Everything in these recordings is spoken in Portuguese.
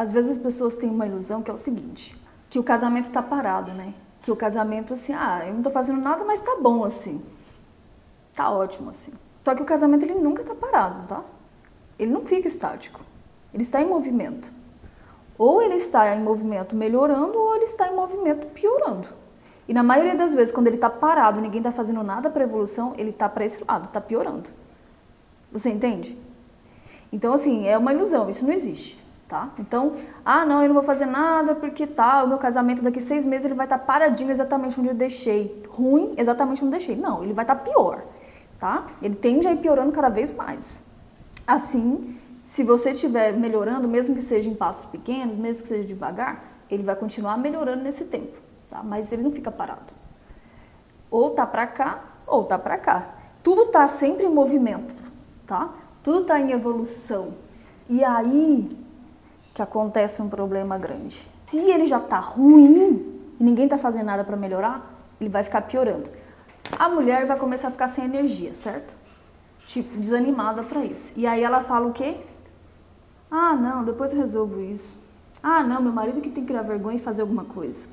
às vezes as pessoas têm uma ilusão que é o seguinte, que o casamento está parado, né? Que o casamento, assim, ah, eu não tô fazendo nada, mas tá bom assim. Tá ótimo assim. Só que o casamento ele nunca tá parado, tá? Ele não fica estático. Ele está em movimento. Ou ele está em movimento melhorando, ou ele está em movimento piorando. E na maioria das vezes, quando ele está parado, ninguém está fazendo nada para evolução, ele está para esse lado, está piorando. Você entende? Então, assim, é uma ilusão, isso não existe, tá? Então, ah, não, eu não vou fazer nada porque tá, o meu casamento daqui seis meses ele vai estar tá paradinho exatamente onde eu deixei. Ruim, exatamente onde eu deixei. Não, ele vai estar tá pior, tá? Ele tende a ir piorando cada vez mais. Assim, se você estiver melhorando, mesmo que seja em passos pequenos, mesmo que seja devagar, ele vai continuar melhorando nesse tempo, tá? Mas ele não fica parado. Ou tá para cá, ou tá para cá. Tudo tá sempre em movimento, tá? Tudo tá em evolução. E aí que acontece um problema grande. Se ele já tá ruim e ninguém tá fazendo nada para melhorar, ele vai ficar piorando. A mulher vai começar a ficar sem energia, certo? Tipo, desanimada para isso. E aí ela fala o quê? Ah, não, depois eu resolvo isso. Ah, não, meu marido que tem que criar vergonha e fazer alguma coisa.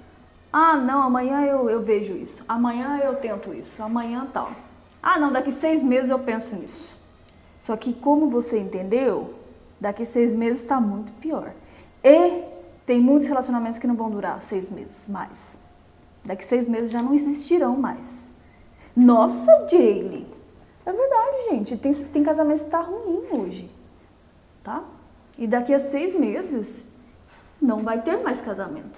Ah, não, amanhã eu, eu vejo isso. Amanhã eu tento isso. Amanhã tal. Ah, não, daqui seis meses eu penso nisso. Só que, como você entendeu, daqui seis meses está muito pior. E tem muitos relacionamentos que não vão durar seis meses mais. Daqui seis meses já não existirão mais. Nossa, Jaylee! É verdade, gente. Tem, tem casamento que está ruim hoje. Tá? E daqui a seis meses não vai ter mais casamento.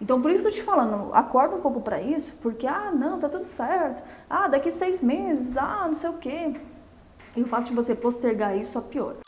Então, por isso que eu tô te falando, acorda um pouco para isso, porque, ah, não, tá tudo certo. Ah, daqui seis meses, ah, não sei o quê. E o fato de você postergar isso só piora.